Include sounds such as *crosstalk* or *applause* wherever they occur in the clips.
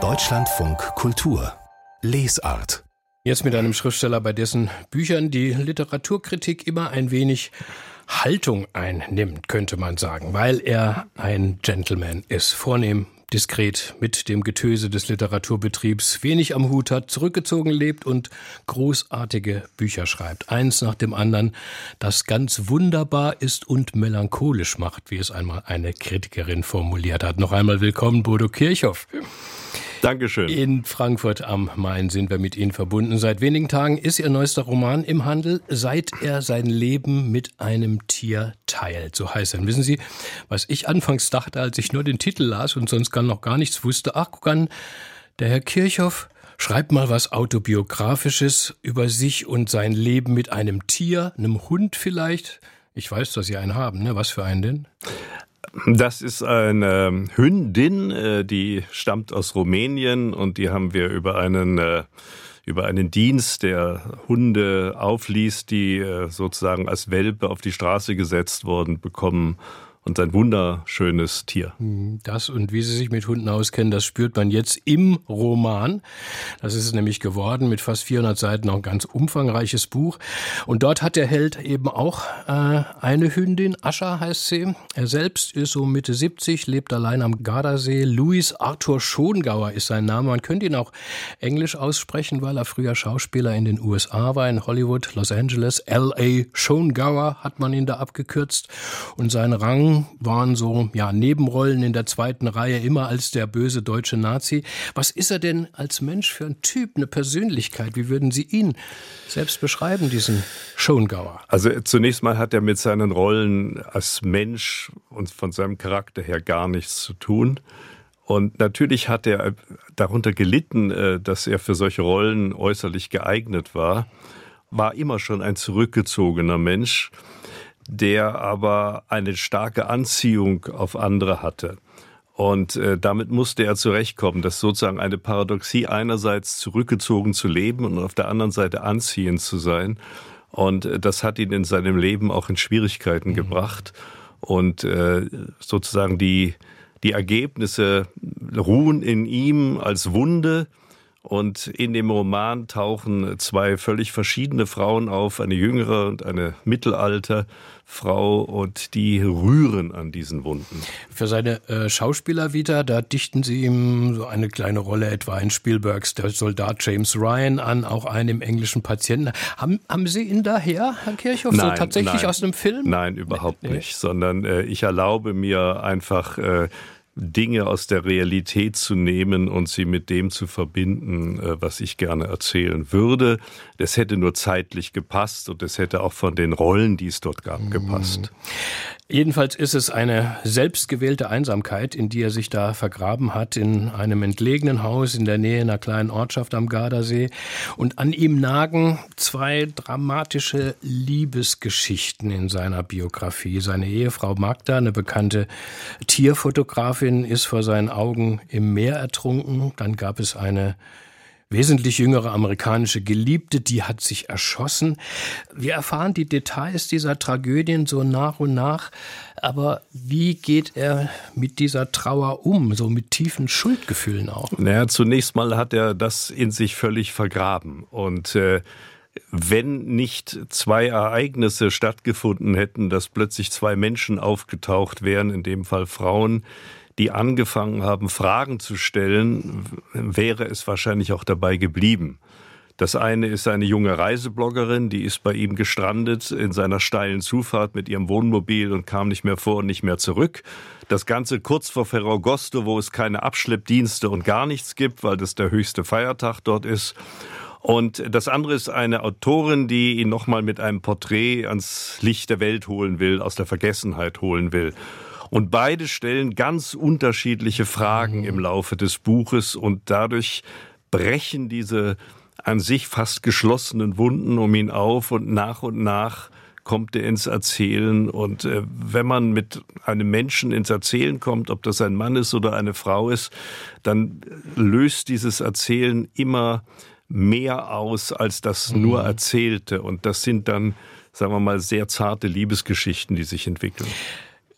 Deutschlandfunk Kultur. Lesart. Jetzt mit einem Schriftsteller, bei dessen Büchern die Literaturkritik immer ein wenig Haltung einnimmt, könnte man sagen, weil er ein Gentleman ist, vornehm, diskret mit dem Getöse des Literaturbetriebs, wenig am Hut hat, zurückgezogen lebt und großartige Bücher schreibt. Eins nach dem anderen, das ganz wunderbar ist und melancholisch macht, wie es einmal eine Kritikerin formuliert hat. Noch einmal willkommen, Bodo Kirchhoff. Dankeschön. In Frankfurt am Main sind wir mit Ihnen verbunden. Seit wenigen Tagen ist Ihr neuester Roman im Handel, seit er sein Leben mit einem Tier teilt. So heißt er. Wissen Sie, was ich anfangs dachte, als ich nur den Titel las und sonst gar noch gar nichts wusste? Ach, guck an, der Herr Kirchhoff schreibt mal was Autobiografisches über sich und sein Leben mit einem Tier, einem Hund vielleicht. Ich weiß, dass Sie einen haben, ne? Was für einen denn? Das ist eine Hündin, äh, die stammt aus Rumänien und die haben wir über einen äh, über einen Dienst, der Hunde aufliest, die äh, sozusagen als Welpe auf die Straße gesetzt wurden, bekommen und ein wunderschönes Tier. Hm, das und wie Sie sich mit Hunden auskennen, das spürt man jetzt im Roman. Das ist es nämlich geworden mit fast 400 Seiten, auch ein ganz umfangreiches Buch. Und dort hat der Held eben auch äh, eine Hündin, Ascha heißt sie. Er selbst ist so Mitte 70, lebt allein am Gardasee. Louis Arthur Schongauer ist sein Name. Man könnte ihn auch englisch aussprechen, weil er früher Schauspieler in den USA war, in Hollywood, Los Angeles. L.A. Schongauer hat man ihn da abgekürzt. Und sein Rang waren so ja Nebenrollen in der zweiten Reihe immer als der böse deutsche Nazi. Was ist er denn als Mensch für ein Typ, eine Persönlichkeit? Wie würden Sie ihn selbst beschreiben, diesen Schongauer? Also zunächst mal hat er mit seinen Rollen als Mensch und von seinem Charakter her gar nichts zu tun. Und natürlich hat er darunter gelitten, äh, dass er für solche Rollen äußerlich geeignet war, war immer schon ein zurückgezogener Mensch der aber eine starke Anziehung auf andere hatte. Und äh, damit musste er zurechtkommen. Das ist sozusagen eine Paradoxie, einerseits zurückgezogen zu leben und auf der anderen Seite anziehend zu sein. Und äh, das hat ihn in seinem Leben auch in Schwierigkeiten mhm. gebracht. Und äh, sozusagen die, die Ergebnisse ruhen in ihm als Wunde, und in dem Roman tauchen zwei völlig verschiedene Frauen auf, eine jüngere und eine Mittelalterfrau, und die rühren an diesen Wunden. Für seine äh, Schauspieler wieder, da dichten sie ihm so eine kleine Rolle etwa in Spielbergs Der Soldat James Ryan an, auch einen im englischen Patienten. Haben, haben Sie ihn daher, Herr Kirchhoff, nein, so tatsächlich nein, aus einem Film? Nein, überhaupt nee. nicht, sondern äh, ich erlaube mir einfach äh, Dinge aus der Realität zu nehmen und sie mit dem zu verbinden, äh, was ich gerne erzählen würde. Das hätte nur zeitlich gepasst und es hätte auch von den Rollen, die es dort gab, gepasst. Jedenfalls ist es eine selbstgewählte Einsamkeit, in die er sich da vergraben hat, in einem entlegenen Haus in der Nähe einer kleinen Ortschaft am Gardasee. Und an ihm nagen zwei dramatische Liebesgeschichten in seiner Biografie. Seine Ehefrau Magda, eine bekannte Tierfotografin, ist vor seinen Augen im Meer ertrunken. Dann gab es eine wesentlich jüngere amerikanische Geliebte, die hat sich erschossen. Wir erfahren die Details dieser Tragödien so nach und nach. Aber wie geht er mit dieser Trauer um, so mit tiefen Schuldgefühlen auch? Naja, zunächst mal hat er das in sich völlig vergraben. Und äh, wenn nicht zwei Ereignisse stattgefunden hätten, dass plötzlich zwei Menschen aufgetaucht wären, in dem Fall Frauen, die angefangen haben, Fragen zu stellen, wäre es wahrscheinlich auch dabei geblieben. Das eine ist eine junge Reisebloggerin, die ist bei ihm gestrandet in seiner steilen Zufahrt mit ihrem Wohnmobil und kam nicht mehr vor und nicht mehr zurück. Das Ganze kurz vor Ferragosto, wo es keine Abschleppdienste und gar nichts gibt, weil das der höchste Feiertag dort ist. Und das andere ist eine Autorin, die ihn nochmal mit einem Porträt ans Licht der Welt holen will, aus der Vergessenheit holen will. Und beide stellen ganz unterschiedliche Fragen im Laufe des Buches und dadurch brechen diese an sich fast geschlossenen Wunden um ihn auf und nach und nach kommt er ins Erzählen. Und äh, wenn man mit einem Menschen ins Erzählen kommt, ob das ein Mann ist oder eine Frau ist, dann löst dieses Erzählen immer mehr aus als das nur mhm. Erzählte. Und das sind dann, sagen wir mal, sehr zarte Liebesgeschichten, die sich entwickeln.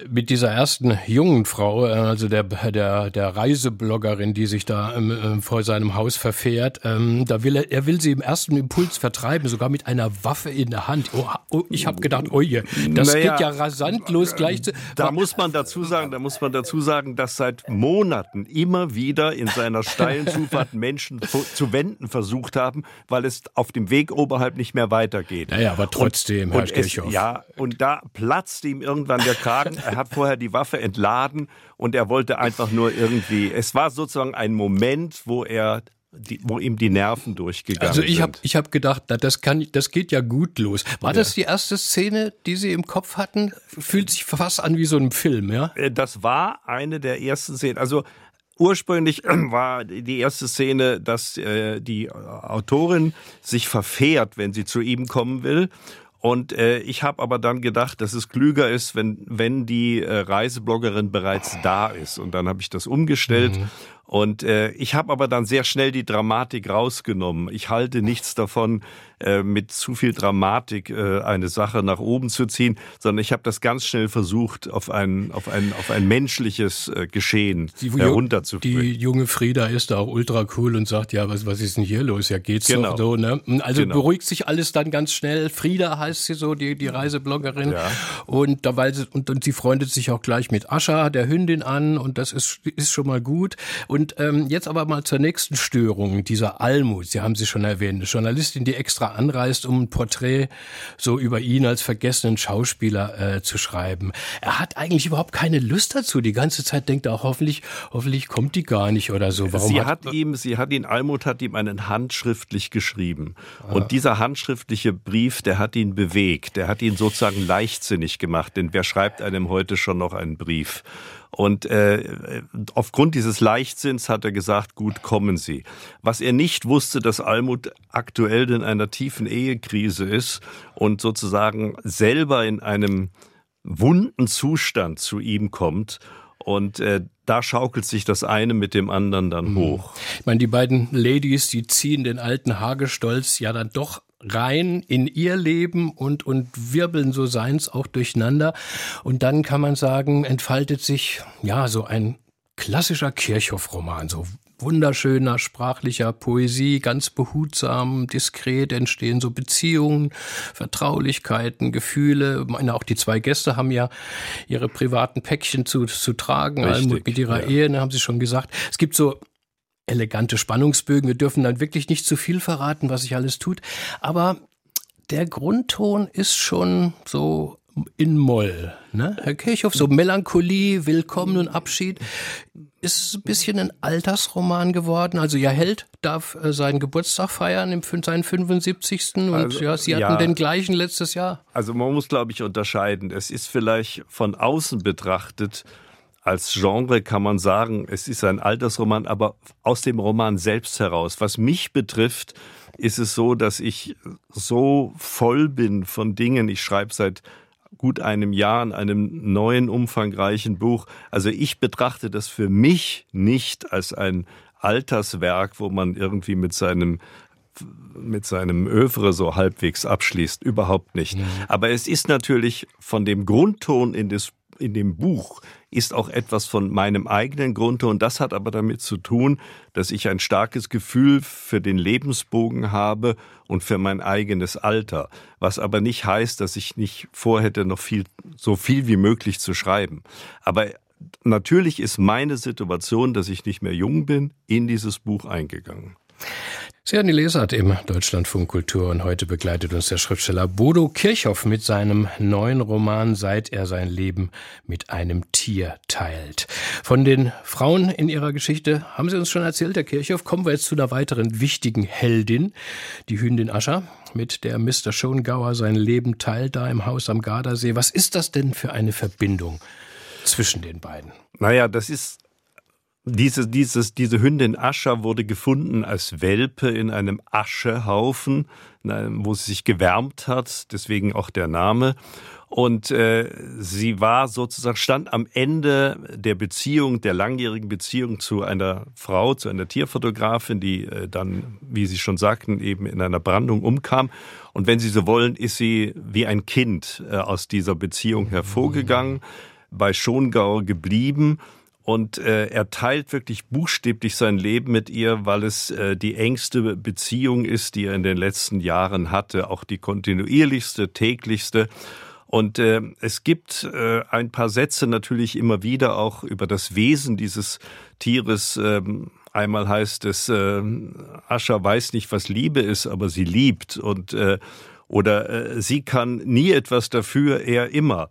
Mit dieser ersten jungen Frau, äh, also der, der, der Reisebloggerin, die sich da ähm, äh, vor seinem Haus verfährt, ähm, da will er, er will sie im ersten Impuls vertreiben, sogar mit einer Waffe in der Hand. Oh, oh ich habe gedacht, oh je, das naja, geht ja rasant los gleich. Zu, da muss man dazu sagen, da muss man dazu sagen, dass seit Monaten immer wieder in seiner steilen *laughs* Zufahrt Menschen zu wenden versucht haben, weil es auf dem Weg oberhalb nicht mehr weitergeht. Naja, aber trotzdem, und, Herr und es, Ja, und da platzt ihm irgendwann der Kragen. *laughs* Er hat vorher die Waffe entladen und er wollte einfach nur irgendwie, es war sozusagen ein Moment, wo er die, wo ihm die Nerven durchgegangen sind. Also ich habe sind. ich hab gedacht, das kann das geht ja gut los. War ja. das die erste Szene, die Sie im Kopf hatten? Fühlt sich fast an wie so ein Film, ja? Äh, das war eine der ersten Szenen. Also ursprünglich *clears throat* war die erste Szene, dass äh, die Autorin sich verfährt, wenn sie zu ihm kommen will und äh, ich habe aber dann gedacht, dass es klüger ist, wenn, wenn die äh, Reisebloggerin bereits da ist. Und dann habe ich das umgestellt. Mhm. Und äh, ich habe aber dann sehr schnell die Dramatik rausgenommen. Ich halte nichts davon, äh, mit zu viel Dramatik äh, eine Sache nach oben zu ziehen, sondern ich habe das ganz schnell versucht, auf ein, auf ein, auf ein menschliches äh, Geschehen die, herunterzubringen. Die junge Frieda ist da auch ultra cool und sagt, ja, was, was ist denn hier los? Ja, geht's genau. doch so, ne? Also genau. beruhigt sich alles dann ganz schnell. Frieda heißt sie so, die, die Reisebloggerin. Ja. Und, da, weil sie, und, und sie freundet sich auch gleich mit Ascha, der Hündin, an und das ist, ist schon mal gut. Und und ähm, jetzt aber mal zur nächsten Störung, dieser Almut. Sie haben sie schon erwähnt, eine Journalistin, die extra anreist, um ein Porträt so über ihn als vergessenen Schauspieler äh, zu schreiben. Er hat eigentlich überhaupt keine Lust dazu. Die ganze Zeit denkt er auch, hoffentlich, hoffentlich kommt die gar nicht oder so. Warum sie hat, hat ihm, sie hat ihn, Almut hat ihm einen handschriftlich geschrieben. Ah. Und dieser handschriftliche Brief, der hat ihn bewegt. Der hat ihn sozusagen leichtsinnig gemacht. Denn wer schreibt einem heute schon noch einen Brief? Und äh, aufgrund dieses Leichtsinns hat er gesagt, gut, kommen Sie. Was er nicht wusste, dass Almut aktuell in einer tiefen Ehekrise ist und sozusagen selber in einem wunden Zustand zu ihm kommt. Und äh, da schaukelt sich das eine mit dem anderen dann mhm. hoch. Ich meine, die beiden Ladies, die ziehen den alten Hagestolz ja dann doch rein in ihr Leben und, und wirbeln so seins auch durcheinander. Und dann kann man sagen, entfaltet sich, ja, so ein klassischer Kirchhoff-Roman, so wunderschöner sprachlicher Poesie, ganz behutsam, diskret entstehen so Beziehungen, Vertraulichkeiten, Gefühle. Ich meine, auch die zwei Gäste haben ja ihre privaten Päckchen zu, zu tragen, Richtig, mit ihrer ja. Ehe, haben sie schon gesagt. Es gibt so elegante Spannungsbögen. Wir dürfen dann wirklich nicht zu viel verraten, was sich alles tut. Aber der Grundton ist schon so in Moll. Ne? Herr Kirchhoff, so Melancholie, Willkommen und Abschied. Ist es ein bisschen ein Altersroman geworden? Also Ihr Held darf äh, seinen Geburtstag feiern, im, seinen 75. Und also, ja, Sie hatten ja, den gleichen letztes Jahr. Also man muss, glaube ich, unterscheiden. Es ist vielleicht von außen betrachtet als Genre kann man sagen, es ist ein Altersroman, aber aus dem Roman selbst heraus. Was mich betrifft, ist es so, dass ich so voll bin von Dingen. Ich schreibe seit gut einem Jahr an einem neuen, umfangreichen Buch. Also ich betrachte das für mich nicht als ein Alterswerk, wo man irgendwie mit seinem mit seinem Övre so halbwegs abschließt. Überhaupt nicht. Mhm. Aber es ist natürlich von dem Grundton in, des, in dem Buch ist auch etwas von meinem eigenen Grunde und das hat aber damit zu tun, dass ich ein starkes Gefühl für den Lebensbogen habe und für mein eigenes Alter, was aber nicht heißt, dass ich nicht vorhätte, noch viel so viel wie möglich zu schreiben. Aber natürlich ist meine Situation, dass ich nicht mehr jung bin, in dieses Buch eingegangen. Sie hören die Lesart im Deutschlandfunk Kultur und heute begleitet uns der Schriftsteller Bodo Kirchhoff mit seinem neuen Roman Seit er sein Leben mit einem Tier teilt. Von den Frauen in ihrer Geschichte haben Sie uns schon erzählt, Herr Kirchhoff. Kommen wir jetzt zu einer weiteren wichtigen Heldin, die Hündin Ascha, mit der Mr. Schongauer sein Leben teilt, da im Haus am Gardasee. Was ist das denn für eine Verbindung zwischen den beiden? Naja, das ist diese, dieses, diese Hündin Ascha wurde gefunden als Welpe in einem Aschehaufen, wo sie sich gewärmt hat, deswegen auch der Name. Und äh, sie war sozusagen, stand am Ende der Beziehung, der langjährigen Beziehung zu einer Frau, zu einer Tierfotografin, die äh, dann, wie Sie schon sagten, eben in einer Brandung umkam. Und wenn Sie so wollen, ist sie wie ein Kind äh, aus dieser Beziehung hervorgegangen. bei Schongauer geblieben und äh, er teilt wirklich buchstäblich sein Leben mit ihr, weil es äh, die engste Beziehung ist, die er in den letzten Jahren hatte, auch die kontinuierlichste, täglichste. Und äh, es gibt äh, ein paar Sätze natürlich immer wieder auch über das Wesen dieses Tieres. Ähm, einmal heißt es, äh, Ascha weiß nicht, was Liebe ist, aber sie liebt. Und äh, oder äh, sie kann nie etwas dafür, er immer.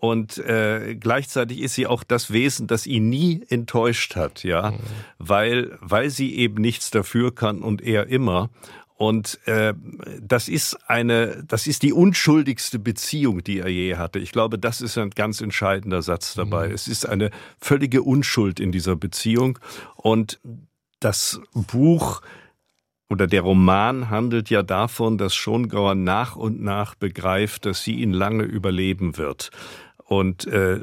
Und äh, gleichzeitig ist sie auch das Wesen, das ihn nie enttäuscht hat, ja, mhm. weil weil sie eben nichts dafür kann und er immer. Und äh, das ist eine, das ist die unschuldigste Beziehung, die er je hatte. Ich glaube, das ist ein ganz entscheidender Satz dabei. Mhm. Es ist eine völlige Unschuld in dieser Beziehung. Und das Buch oder der Roman handelt ja davon, dass Schongauer nach und nach begreift, dass sie ihn lange überleben wird. Und äh,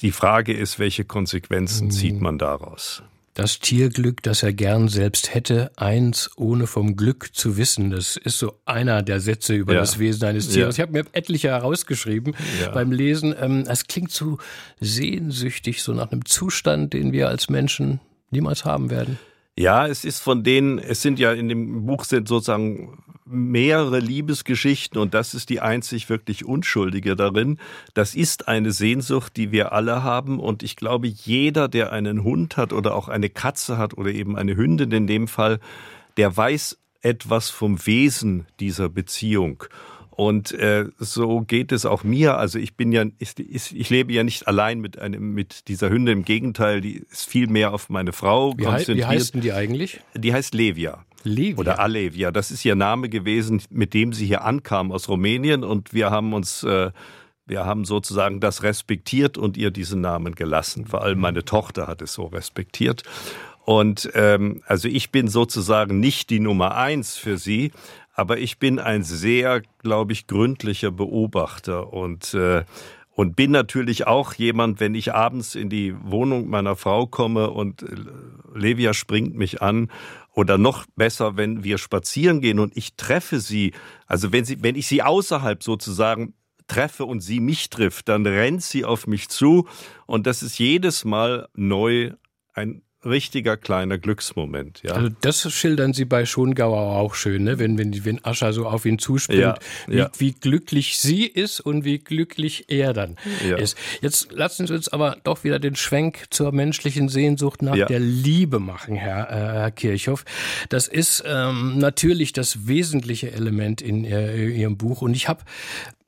die Frage ist, welche Konsequenzen mhm. zieht man daraus? Das Tierglück, das er gern selbst hätte, eins ohne vom Glück zu wissen. Das ist so einer der Sätze über ja. das Wesen eines Tieres. Ja. Ich habe mir etliche herausgeschrieben ja. beim Lesen. Ähm, es klingt so sehnsüchtig, so nach einem Zustand, den wir als Menschen niemals haben werden. Ja, es ist von denen, es sind ja in dem Buch sind sozusagen mehrere Liebesgeschichten und das ist die einzig wirklich Unschuldige darin. Das ist eine Sehnsucht, die wir alle haben und ich glaube, jeder, der einen Hund hat oder auch eine Katze hat oder eben eine Hündin in dem Fall, der weiß etwas vom Wesen dieser Beziehung. Und äh, so geht es auch mir. Also ich bin ja, ich, ich lebe ja nicht allein mit einem, mit dieser Hündin. Im Gegenteil, die ist viel mehr auf meine Frau wie konzentriert. Wie heißt denn die eigentlich? Die heißt Levia. Levia. Oder Alevia. Das ist ihr Name gewesen, mit dem sie hier ankam aus Rumänien und wir haben uns äh, wir haben sozusagen das respektiert und ihr diesen Namen gelassen. Vor allem meine Tochter hat es so respektiert. Und ähm, also ich bin sozusagen nicht die Nummer eins für sie, aber ich bin ein sehr, glaube ich, gründlicher Beobachter und äh, und bin natürlich auch jemand, wenn ich abends in die Wohnung meiner Frau komme und äh, Levia springt mich an oder noch besser, wenn wir spazieren gehen und ich treffe sie, also wenn sie, wenn ich sie außerhalb sozusagen treffe und sie mich trifft, dann rennt sie auf mich zu und das ist jedes Mal neu ein richtiger kleiner Glücksmoment. Ja. Also das schildern Sie bei Schongauer auch schön, ne? wenn, wenn, wenn Ascha so auf ihn zuspringt, ja, wie, ja. wie glücklich sie ist und wie glücklich er dann ist. Jetzt lassen Sie uns aber doch wieder den Schwenk zur menschlichen Sehnsucht nach der Liebe machen, Herr, äh, Herr Kirchhoff. Das ist ähm, natürlich das wesentliche Element in äh, Ihrem Buch und ich habe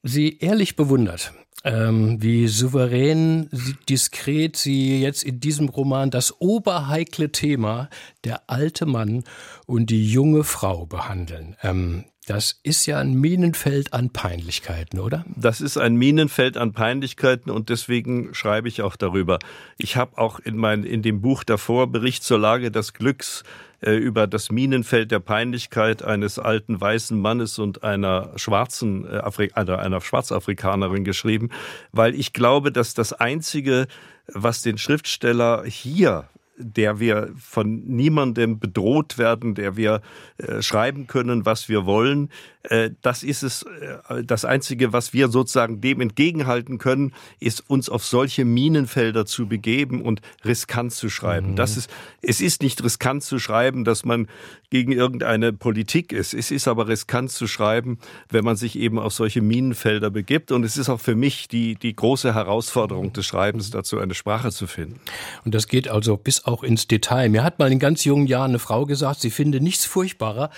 Sie ehrlich bewundert ähm, wie souverän, diskret sie jetzt in diesem Roman das oberheikle Thema der alte Mann und die junge Frau behandeln. Ähm, das ist ja ein Minenfeld an Peinlichkeiten, oder? Das ist ein Minenfeld an Peinlichkeiten und deswegen schreibe ich auch darüber. Ich habe auch in, mein, in dem Buch davor Bericht zur Lage des Glücks äh, über das Minenfeld der Peinlichkeit eines alten weißen Mannes und einer schwarzen äh, einer, einer Schwarzafrikanerin geschrieben, weil ich glaube, dass das einzige, was den Schriftsteller hier der wir von niemandem bedroht werden, der wir äh, schreiben können, was wir wollen. Äh, das ist es, äh, das Einzige, was wir sozusagen dem entgegenhalten können, ist uns auf solche Minenfelder zu begeben und riskant zu schreiben. Mhm. Das ist, es ist nicht riskant zu schreiben, dass man gegen irgendeine Politik ist. Es ist aber riskant zu schreiben, wenn man sich eben auf solche Minenfelder begibt. Und es ist auch für mich die, die große Herausforderung des Schreibens, dazu eine Sprache zu finden. Und das geht also bis auch ins Detail. Mir hat mal in ganz jungen Jahren eine Frau gesagt, sie finde nichts furchtbarer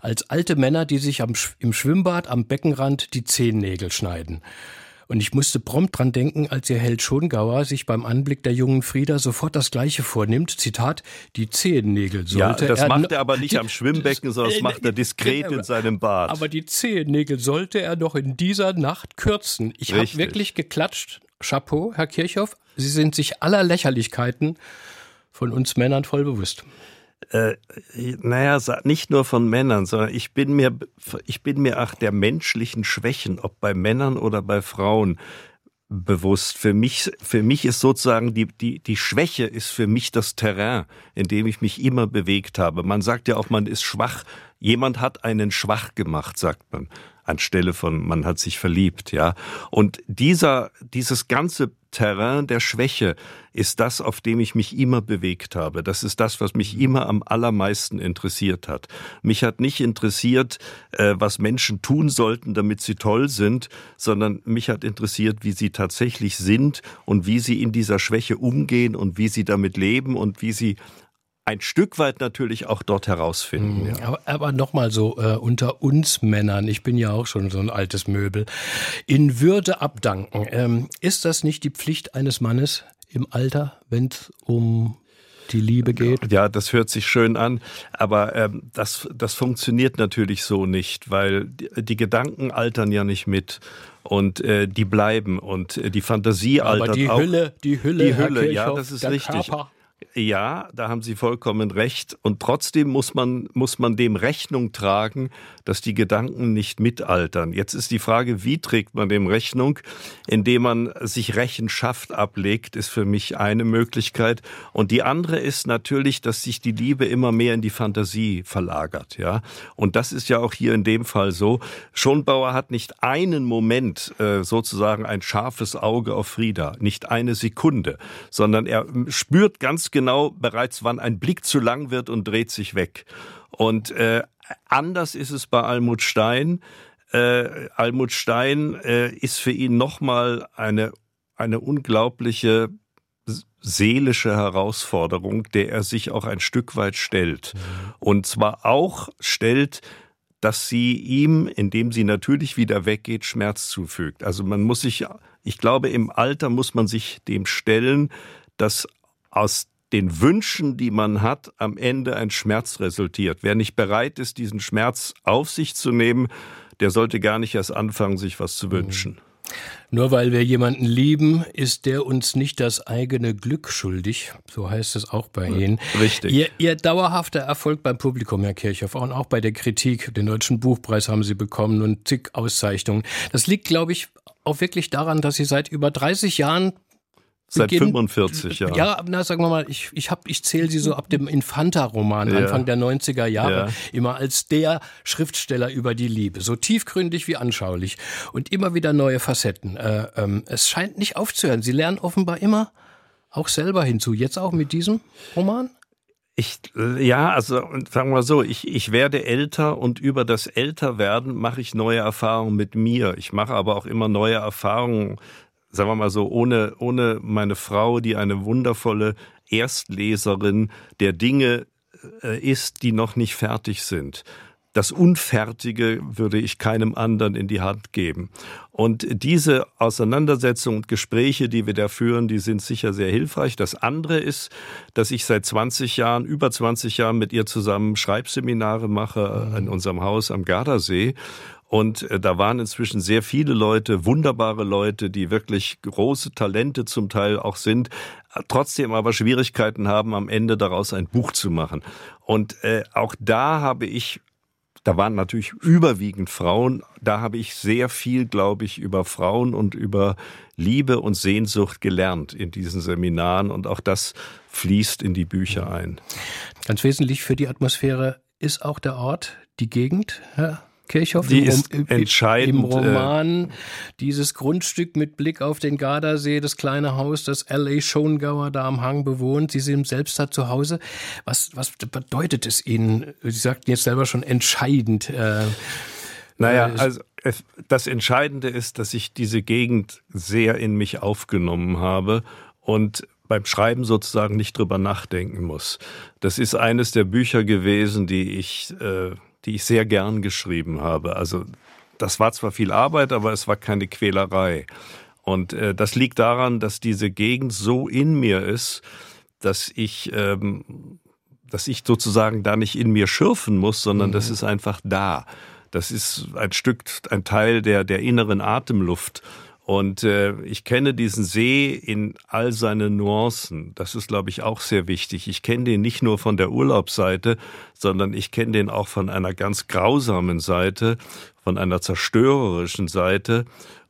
als alte Männer, die sich am, im Schwimmbad am Beckenrand die Zehennägel schneiden. Und ich musste prompt dran denken, als ihr Held Schongauer sich beim Anblick der jungen Frieda sofort das Gleiche vornimmt. Zitat, die Zehennägel sollte ja, das er... das macht er aber nicht am Schwimmbecken, sondern das macht er *laughs* diskret genau. in seinem Bad. Aber die Zehennägel sollte er doch in dieser Nacht kürzen. Ich habe wirklich geklatscht. Chapeau, Herr Kirchhoff. Sie sind sich aller Lächerlichkeiten von uns Männern voll bewusst. Äh, naja, nicht nur von Männern, sondern ich bin mir, ich bin mir auch der menschlichen Schwächen, ob bei Männern oder bei Frauen, bewusst. Für mich, für mich ist sozusagen die, die, die Schwäche ist für mich das Terrain, in dem ich mich immer bewegt habe. Man sagt ja auch, man ist schwach. Jemand hat einen schwach gemacht, sagt man. Anstelle von man hat sich verliebt, ja. Und dieser, dieses ganze Terrain der Schwäche ist das, auf dem ich mich immer bewegt habe. Das ist das, was mich immer am allermeisten interessiert hat. Mich hat nicht interessiert, äh, was Menschen tun sollten, damit sie toll sind, sondern mich hat interessiert, wie sie tatsächlich sind und wie sie in dieser Schwäche umgehen und wie sie damit leben und wie sie ein Stück weit natürlich auch dort herausfinden. Mhm. Ja. Aber, aber nochmal so äh, unter uns Männern, ich bin ja auch schon so ein altes Möbel, in Würde abdanken. Ähm, ist das nicht die Pflicht eines Mannes im Alter, wenn es um die Liebe geht? Ja, das hört sich schön an, aber ähm, das, das funktioniert natürlich so nicht, weil die, die Gedanken altern ja nicht mit und äh, die bleiben und äh, die Fantasie altert aber die auch. Hülle, die Hülle, die Hülle, Herr ja, Kirchhoff, das ist richtig. Körper. Ja, da haben Sie vollkommen recht. Und trotzdem muss man, muss man dem Rechnung tragen, dass die Gedanken nicht mitaltern. Jetzt ist die Frage, wie trägt man dem Rechnung? Indem man sich Rechenschaft ablegt, ist für mich eine Möglichkeit. Und die andere ist natürlich, dass sich die Liebe immer mehr in die Fantasie verlagert, ja. Und das ist ja auch hier in dem Fall so. Schonbauer hat nicht einen Moment äh, sozusagen ein scharfes Auge auf Frieda, nicht eine Sekunde, sondern er spürt ganz genau bereits, wann ein Blick zu lang wird und dreht sich weg. Und äh, anders ist es bei Almut Stein. Äh, Almut Stein äh, ist für ihn nochmal eine, eine unglaubliche seelische Herausforderung, der er sich auch ein Stück weit stellt. Mhm. Und zwar auch stellt, dass sie ihm, indem sie natürlich wieder weggeht, Schmerz zufügt. Also man muss sich, ich glaube, im Alter muss man sich dem stellen, dass aus den Wünschen, die man hat, am Ende ein Schmerz resultiert. Wer nicht bereit ist, diesen Schmerz auf sich zu nehmen, der sollte gar nicht erst anfangen, sich was zu wünschen. Nur weil wir jemanden lieben, ist der uns nicht das eigene Glück schuldig. So heißt es auch bei Ihnen. Richtig. Ihr, Ihr dauerhafter Erfolg beim Publikum, Herr Kirchhoff, und auch bei der Kritik. Den Deutschen Buchpreis haben Sie bekommen und zig Auszeichnungen. Das liegt, glaube ich, auch wirklich daran, dass Sie seit über 30 Jahren Seit Beginn, 45 Jahren. Ja, na, sagen wir mal, ich, ich, hab, ich zähle sie so ab dem Infanta-Roman, ja. Anfang der 90er Jahre, ja. immer als der Schriftsteller über die Liebe. So tiefgründig wie anschaulich. Und immer wieder neue Facetten. Äh, ähm, es scheint nicht aufzuhören. Sie lernen offenbar immer auch selber hinzu. Jetzt auch mit diesem Roman? Ich, ja, also sagen wir so, ich, ich werde älter und über das Älterwerden mache ich neue Erfahrungen mit mir. Ich mache aber auch immer neue Erfahrungen sagen wir mal so, ohne, ohne meine Frau, die eine wundervolle Erstleserin der Dinge äh, ist, die noch nicht fertig sind. Das Unfertige würde ich keinem anderen in die Hand geben. Und diese Auseinandersetzungen und Gespräche, die wir da führen, die sind sicher sehr hilfreich. Das andere ist, dass ich seit 20 Jahren, über 20 Jahren mit ihr zusammen Schreibseminare mache in unserem Haus am Gardasee. Und äh, da waren inzwischen sehr viele Leute, wunderbare Leute, die wirklich große Talente zum Teil auch sind, trotzdem aber Schwierigkeiten haben, am Ende daraus ein Buch zu machen. Und äh, auch da habe ich da waren natürlich überwiegend Frauen. Da habe ich sehr viel, glaube ich, über Frauen und über Liebe und Sehnsucht gelernt in diesen Seminaren. Und auch das fließt in die Bücher ein. Ganz wesentlich für die Atmosphäre ist auch der Ort, die Gegend. Ja? Kirchhoff die im, ist entscheidend, im Roman. Äh, dieses Grundstück mit Blick auf den Gardasee, das kleine Haus, das L.A. Schongauer da am Hang bewohnt. Sie sind selbst da zu Hause. Was, was bedeutet es Ihnen? Sie sagten jetzt selber schon entscheidend. Äh, naja, äh, also das Entscheidende ist, dass ich diese Gegend sehr in mich aufgenommen habe und beim Schreiben sozusagen nicht drüber nachdenken muss. Das ist eines der Bücher gewesen, die ich äh, die ich sehr gern geschrieben habe. Also das war zwar viel Arbeit, aber es war keine Quälerei. Und äh, das liegt daran, dass diese Gegend so in mir ist, dass ich, ähm, dass ich sozusagen da nicht in mir schürfen muss, sondern mhm. das ist einfach da. Das ist ein Stück, ein Teil der, der inneren Atemluft. Und äh, ich kenne diesen See in all seinen Nuancen. Das ist, glaube ich, auch sehr wichtig. Ich kenne den nicht nur von der Urlaubsseite, sondern ich kenne den auch von einer ganz grausamen Seite, von einer zerstörerischen Seite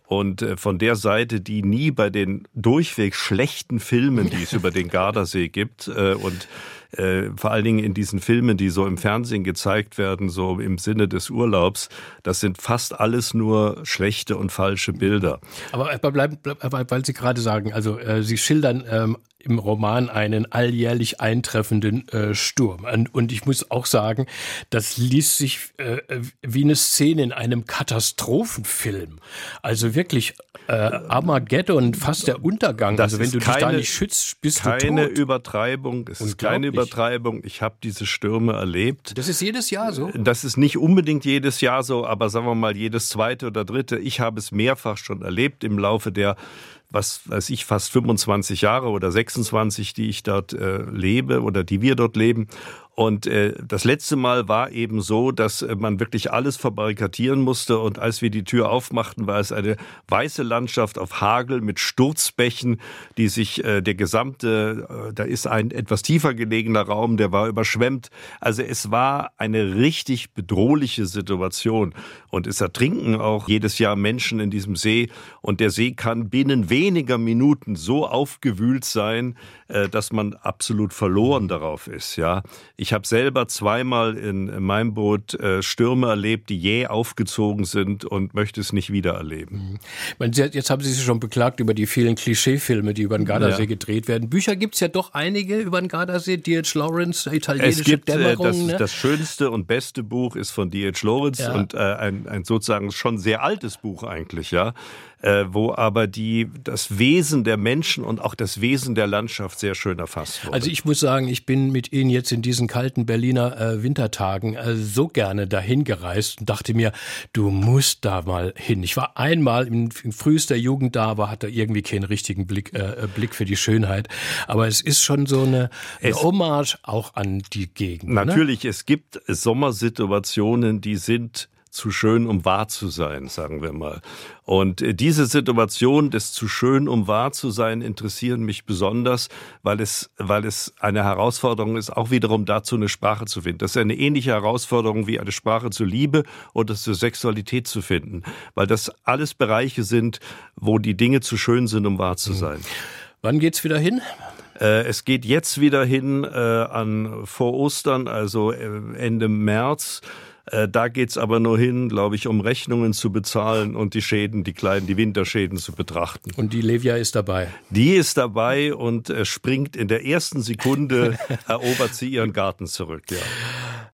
und äh, von der Seite, die nie bei den durchweg schlechten Filmen, die es über den Gardasee gibt, äh, und äh, vor allen Dingen in diesen Filmen, die so im Fernsehen gezeigt werden, so im Sinne des Urlaubs, das sind fast alles nur schlechte und falsche Bilder. Aber bleib, bleib, weil Sie gerade sagen, also äh, Sie schildern ähm, im Roman einen alljährlich eintreffenden äh, Sturm. Und ich muss auch sagen, das liest sich äh, wie eine Szene in einem Katastrophenfilm. Also wirklich äh, Armageddon, fast der Untergang. Das also wenn du keine, dich da nicht schützt, bist du tot. Keine Übertreibung. Es ist keine Übertreibung. Ich habe diese Stürme erlebt. Das ist jedes Jahr so? Das ist nicht unbedingt jedes Jahr so, aber sagen wir mal jedes zweite oder dritte. Ich habe es mehrfach schon erlebt im Laufe der was weiß ich, fast 25 Jahre oder 26, die ich dort äh, lebe oder die wir dort leben. Und äh, das letzte Mal war eben so, dass äh, man wirklich alles verbarrikadieren musste. Und als wir die Tür aufmachten, war es eine weiße Landschaft auf Hagel mit Sturzbächen, die sich äh, der gesamte, äh, da ist ein etwas tiefer gelegener Raum, der war überschwemmt. Also es war eine richtig bedrohliche Situation. Und es ertrinken auch jedes Jahr Menschen in diesem See. Und der See kann binnen weniger Minuten so aufgewühlt sein, äh, dass man absolut verloren darauf ist. Ja, ich ich habe selber zweimal in meinem Boot äh, Stürme erlebt, die jäh aufgezogen sind und möchte es nicht wieder erleben. Mhm. Jetzt haben Sie sich schon beklagt über die vielen Klischeefilme, die über den Gardasee ja. gedreht werden. Bücher gibt es ja doch einige über den Gardasee. D.H. Lawrence, italienische es gibt, Dämmerung. Das, ne? das schönste und beste Buch ist von D.H. Lawrence ja. und äh, ein, ein sozusagen schon sehr altes Buch eigentlich, ja äh, wo aber die, das Wesen der Menschen und auch das Wesen der Landschaft sehr schön erfasst wurde. Also ich muss sagen, ich bin mit Ihnen jetzt in diesen kalten Berliner äh, Wintertagen äh, so gerne dahin gereist und dachte mir, du musst da mal hin. Ich war einmal in, in frühester Jugend da, aber hatte irgendwie keinen richtigen Blick, äh, äh, Blick für die Schönheit. Aber es ist schon so eine, eine Hommage auch an die Gegend. Ne? Natürlich, ne? es gibt Sommersituationen, die sind zu schön, um wahr zu sein, sagen wir mal. Und äh, diese Situation des zu schön, um wahr zu sein, interessieren mich besonders, weil es, weil es eine Herausforderung ist, auch wiederum dazu eine Sprache zu finden. Das ist eine ähnliche Herausforderung wie eine Sprache zur Liebe oder zur Sexualität zu finden, weil das alles Bereiche sind, wo die Dinge zu schön sind, um wahr zu mhm. sein. Wann geht's wieder hin? Äh, es geht jetzt wieder hin äh, an vor Ostern, also Ende März. Äh, da geht's aber nur hin, glaube ich, um Rechnungen zu bezahlen und die Schäden, die kleinen, die Winterschäden zu betrachten. Und die Levia ist dabei. Die ist dabei und äh, springt in der ersten Sekunde, *laughs* erobert sie ihren Garten zurück, ja.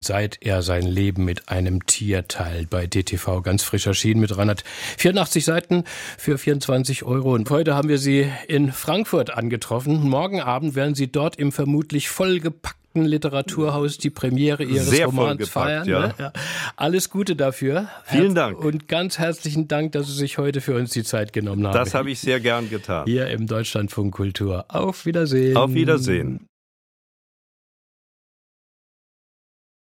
Seit er sein Leben mit einem Tier teilt, bei DTV ganz frisch erschienen mit 384 Seiten für 24 Euro. Und heute haben wir Sie in Frankfurt angetroffen. Morgen Abend werden Sie dort im vermutlich vollgepackten Literaturhaus die Premiere Ihres Sehr Romans feiern. Ja. Ne? Ja. Alles Gute dafür. Vielen Dank. Und ganz herzlichen Dank, dass Sie sich heute für uns die Zeit genommen haben. Das habe ich sehr gern getan. Hier im Deutschlandfunk Kultur. Auf Wiedersehen. Auf Wiedersehen.